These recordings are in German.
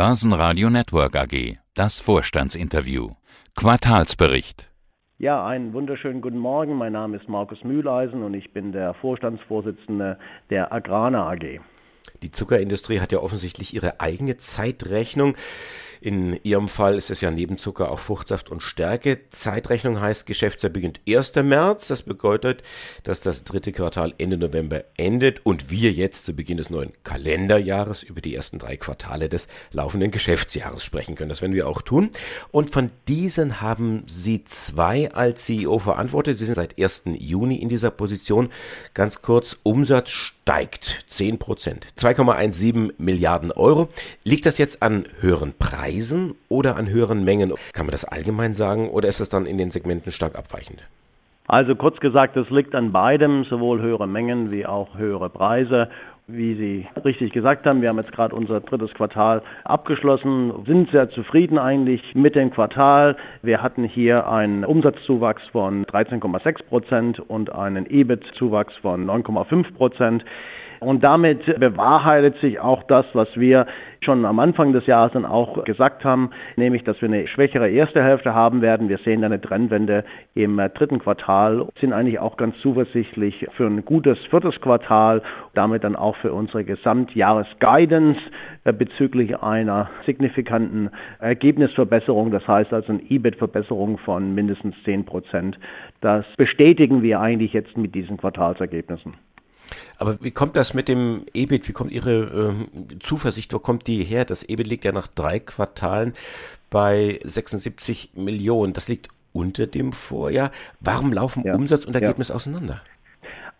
Börsenradio Network AG. Das Vorstandsinterview. Quartalsbericht. Ja, einen wunderschönen guten Morgen. Mein Name ist Markus Mühleisen und ich bin der Vorstandsvorsitzende der Agrana AG. Die Zuckerindustrie hat ja offensichtlich ihre eigene Zeitrechnung. In Ihrem Fall ist es ja neben Zucker auch Fruchtsaft und Stärke. Zeitrechnung heißt, Geschäftsjahr beginnt 1. März. Das bedeutet, dass das dritte Quartal Ende November endet und wir jetzt zu Beginn des neuen Kalenderjahres über die ersten drei Quartale des laufenden Geschäftsjahres sprechen können. Das werden wir auch tun. Und von diesen haben Sie zwei als CEO verantwortet. Sie sind seit 1. Juni in dieser Position. Ganz kurz, Umsatz steigt 10 Prozent. 2,17 Milliarden Euro. Liegt das jetzt an höheren Preisen? Preisen oder an höheren Mengen? Kann man das allgemein sagen oder ist das dann in den Segmenten stark abweichend? Also kurz gesagt, es liegt an beidem, sowohl höhere Mengen wie auch höhere Preise. Wie Sie richtig gesagt haben, wir haben jetzt gerade unser drittes Quartal abgeschlossen, sind sehr zufrieden eigentlich mit dem Quartal. Wir hatten hier einen Umsatzzuwachs von 13,6 Prozent und einen EBIT-Zuwachs von 9,5 Prozent. Und damit bewahrheitet sich auch das, was wir schon am Anfang des Jahres dann auch gesagt haben, nämlich, dass wir eine schwächere erste Hälfte haben werden. Wir sehen eine Trendwende im dritten Quartal, sind eigentlich auch ganz zuversichtlich für ein gutes viertes Quartal, damit dann auch für unsere Gesamtjahresguidance äh, bezüglich einer signifikanten Ergebnisverbesserung, das heißt also eine EBIT-Verbesserung von mindestens 10 Prozent. Das bestätigen wir eigentlich jetzt mit diesen Quartalsergebnissen. Aber wie kommt das mit dem EBIT? Wie kommt Ihre äh, Zuversicht? Wo kommt die her? Das EBIT liegt ja nach drei Quartalen bei 76 Millionen. Das liegt unter dem Vorjahr. Warum laufen ja. Umsatz und Ergebnis ja. auseinander?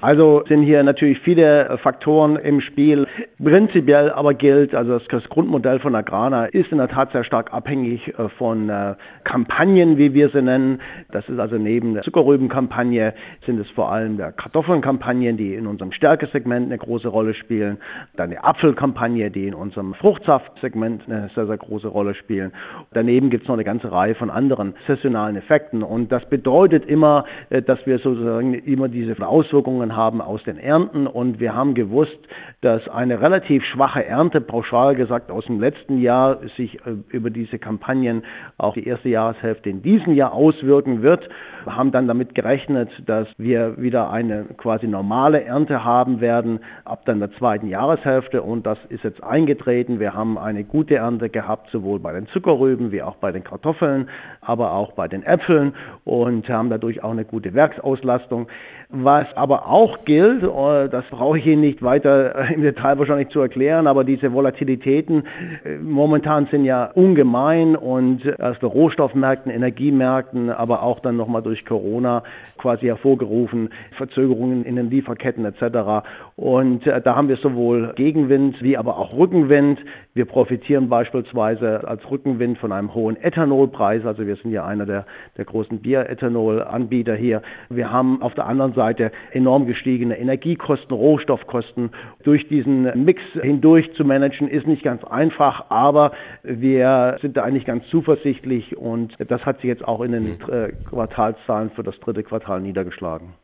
Also sind hier natürlich viele äh, Faktoren im Spiel. Prinzipiell aber gilt, also das, Grundmodell von Agrana ist in der Tat sehr stark abhängig äh, von äh, Kampagnen, wie wir sie nennen. Das ist also neben der Zuckerrübenkampagne sind es vor allem der Kartoffelnkampagnen, die in unserem Stärkesegment eine große Rolle spielen. Dann die Apfelkampagne, die in unserem Fruchtsaftsegment eine sehr, sehr große Rolle spielen. Daneben gibt es noch eine ganze Reihe von anderen saisonalen Effekten. Und das bedeutet immer, dass wir sozusagen immer diese Auswirkungen Erfahrungen haben aus den Ernten und wir haben gewusst, dass eine relativ schwache Ernte, pauschal gesagt, aus dem letzten Jahr sich äh, über diese Kampagnen auch die erste Jahreshälfte in diesem Jahr auswirken wird. Wir haben dann damit gerechnet, dass wir wieder eine quasi normale Ernte haben werden ab dann der zweiten Jahreshälfte und das ist jetzt eingetreten. Wir haben eine gute Ernte gehabt, sowohl bei den Zuckerrüben wie auch bei den Kartoffeln, aber auch bei den Äpfeln und haben dadurch auch eine gute Werksauslastung. Was aber auch gilt, äh, das brauche ich Ihnen nicht weiter äh, im Detail wahrscheinlich zu erklären, aber diese Volatilitäten äh, momentan sind ja ungemein und aus der Rohstoffmärkten, Energiemärkten, aber auch dann nochmal durch Corona quasi hervorgerufen, Verzögerungen in den Lieferketten etc. Und da haben wir sowohl Gegenwind wie aber auch Rückenwind. Wir profitieren beispielsweise als Rückenwind von einem hohen Ethanolpreis, also wir sind ja einer der, der großen Bierethanol-Anbieter hier. Wir haben auf der anderen Seite Seite enorm gestiegene Energiekosten, Rohstoffkosten. Durch diesen Mix hindurch zu managen ist nicht ganz einfach, aber wir sind da eigentlich ganz zuversichtlich und das hat sich jetzt auch in den äh, Quartalszahlen für das dritte Quartal niedergeschlagen.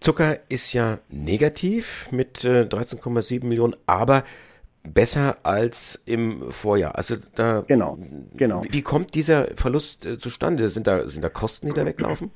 Zucker ist ja negativ mit 13,7 äh, Millionen, aber besser als im Vorjahr. Also da genau, genau. Wie kommt dieser Verlust äh, zustande? Sind da sind da Kosten, die da weglaufen?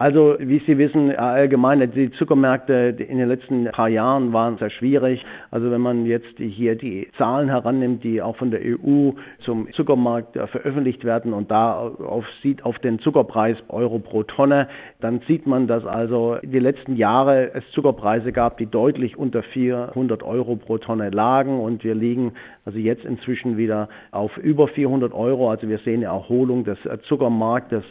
Also, wie Sie wissen, allgemein, die Zuckermärkte in den letzten paar Jahren waren sehr schwierig. Also, wenn man jetzt hier die Zahlen herannimmt, die auch von der EU zum Zuckermarkt veröffentlicht werden und da auf, sieht auf den Zuckerpreis Euro pro Tonne, dann sieht man, dass also die letzten Jahre es Zuckerpreise gab, die deutlich unter 400 Euro pro Tonne lagen und wir liegen also jetzt inzwischen wieder auf über 400 Euro. Also wir sehen eine Erholung des Zuckermarktes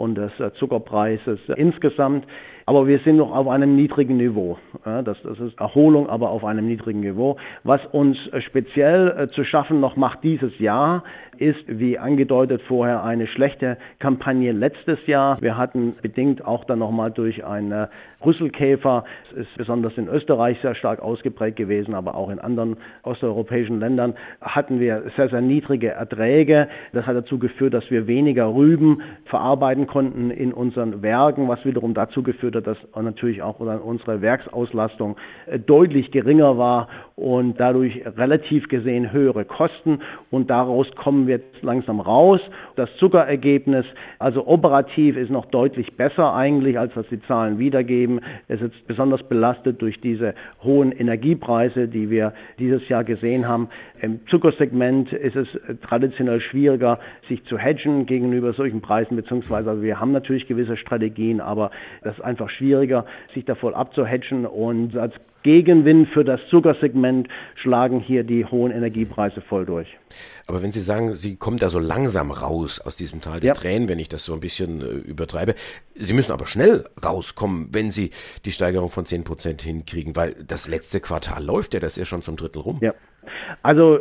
und des äh, Zuckerpreises insgesamt. Aber wir sind noch auf einem niedrigen Niveau. Das, das ist Erholung, aber auf einem niedrigen Niveau. Was uns äh, speziell äh, zu schaffen noch macht dieses Jahr, ist, wie angedeutet vorher, eine schlechte Kampagne letztes Jahr. Wir hatten bedingt auch dann nochmal durch eine Rüsselkäfer ist besonders in Österreich sehr stark ausgeprägt gewesen, aber auch in anderen osteuropäischen Ländern hatten wir sehr, sehr niedrige Erträge. Das hat dazu geführt, dass wir weniger Rüben verarbeiten konnten in unseren Werken, was wiederum dazu geführt hat, dass natürlich auch unsere Werksauslastung äh, deutlich geringer war und dadurch relativ gesehen höhere Kosten. Und daraus kommen wir jetzt langsam raus. Das Zuckerergebnis, also operativ, ist noch deutlich besser eigentlich, als was die Zahlen wiedergeben. Es ist besonders belastet durch diese hohen Energiepreise, die wir dieses Jahr gesehen haben. Im Zuckersegment ist es traditionell schwieriger, sich zu hedgen gegenüber solchen Preisen, beziehungsweise also wir haben natürlich gewisse Strategien, aber das ist einfach schwieriger, sich davor abzuhedgen und als Gegenwind für das Zuckersegment schlagen hier die hohen Energiepreise voll durch. Aber wenn Sie sagen, Sie kommen da so langsam raus aus diesem Tal der ja. Tränen, wenn ich das so ein bisschen äh, übertreibe, Sie müssen aber schnell rauskommen, wenn Sie die Steigerung von 10 Prozent hinkriegen, weil das letzte Quartal läuft ja, das ist ja schon zum Drittel rum. Ja. Also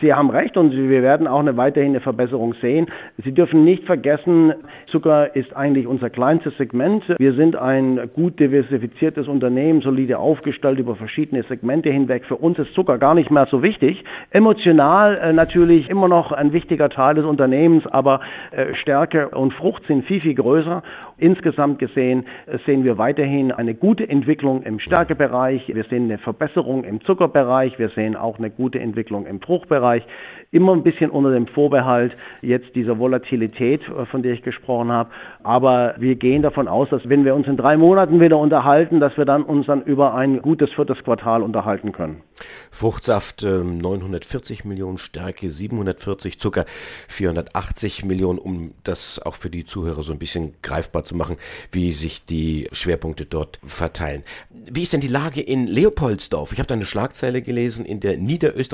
Sie haben recht und wir werden auch eine weiterhin eine Verbesserung sehen. Sie dürfen nicht vergessen, Zucker ist eigentlich unser kleinstes Segment. Wir sind ein gut diversifiziertes Unternehmen, solide aufgestellt über verschiedene Segmente hinweg. Für uns ist Zucker gar nicht mehr so wichtig. Emotional äh, natürlich immer noch ein wichtiger Teil des Unternehmens, aber äh, Stärke und Frucht sind viel, viel größer. Insgesamt gesehen äh, sehen wir weiterhin eine gute Entwicklung im Stärkebereich. Wir sehen eine Verbesserung im Zuckerbereich. Wir sehen auch eine gute Entwicklung im Fruchtbereich. Immer ein bisschen unter dem Vorbehalt jetzt dieser Volatilität, äh, von der ich gesprochen habe. Aber wir gehen davon aus, dass wenn wir uns in drei Monaten wieder unterhalten, dass wir dann uns dann über ein gutes viertes Quartal unterhalten können. Fruchtsaft 940 ähm, Millionen, Stärke 740, Zucker 480 Millionen, um das auch für die Zuhörer so ein bisschen greifbar zu machen, wie sich die Schwerpunkte dort verteilen. Wie ist denn die Lage in Leopoldsdorf? Ich habe da eine Schlagzeile gelesen in der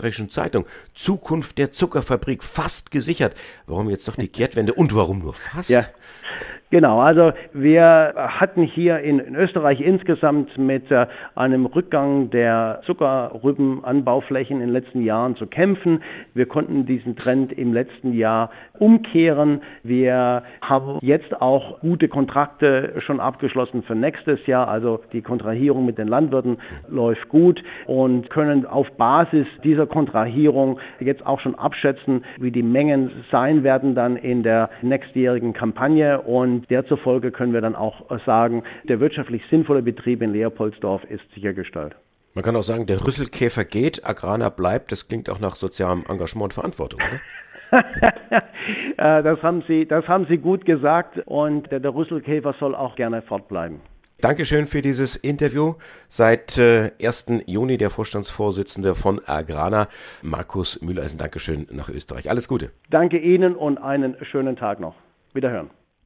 Niederösterreichischen Zeitung. Zukunft der Zuckerfabrik fast gesichert. Warum jetzt doch die Kehrtwende und warum nur fast? Ja. Genau, also wir hatten hier in, Österreich insgesamt mit äh, einem Rückgang der Zuckerrübenanbauflächen in den letzten Jahren zu kämpfen. Wir konnten diesen Trend im letzten Jahr umkehren. Wir haben jetzt auch gute Kontrakte schon abgeschlossen für nächstes Jahr. Also die Kontrahierung mit den Landwirten läuft gut und können auf Basis dieser Kontrahierung jetzt auch schon abschätzen, wie die Mengen sein werden dann in der nächstjährigen Kampagne und und derzufolge können wir dann auch sagen, der wirtschaftlich sinnvolle Betrieb in Leopoldsdorf ist sichergestellt. Man kann auch sagen, der Rüsselkäfer geht, Agrana bleibt. Das klingt auch nach sozialem Engagement und Verantwortung, oder? Äh, das, haben Sie, das haben Sie gut gesagt und der, der Rüsselkäfer soll auch gerne fortbleiben. Dankeschön für dieses Interview. Seit äh, 1. Juni der Vorstandsvorsitzende von Agrana, Markus Mühleisen. Dankeschön nach Österreich. Alles Gute. Danke Ihnen und einen schönen Tag noch. Wiederhören.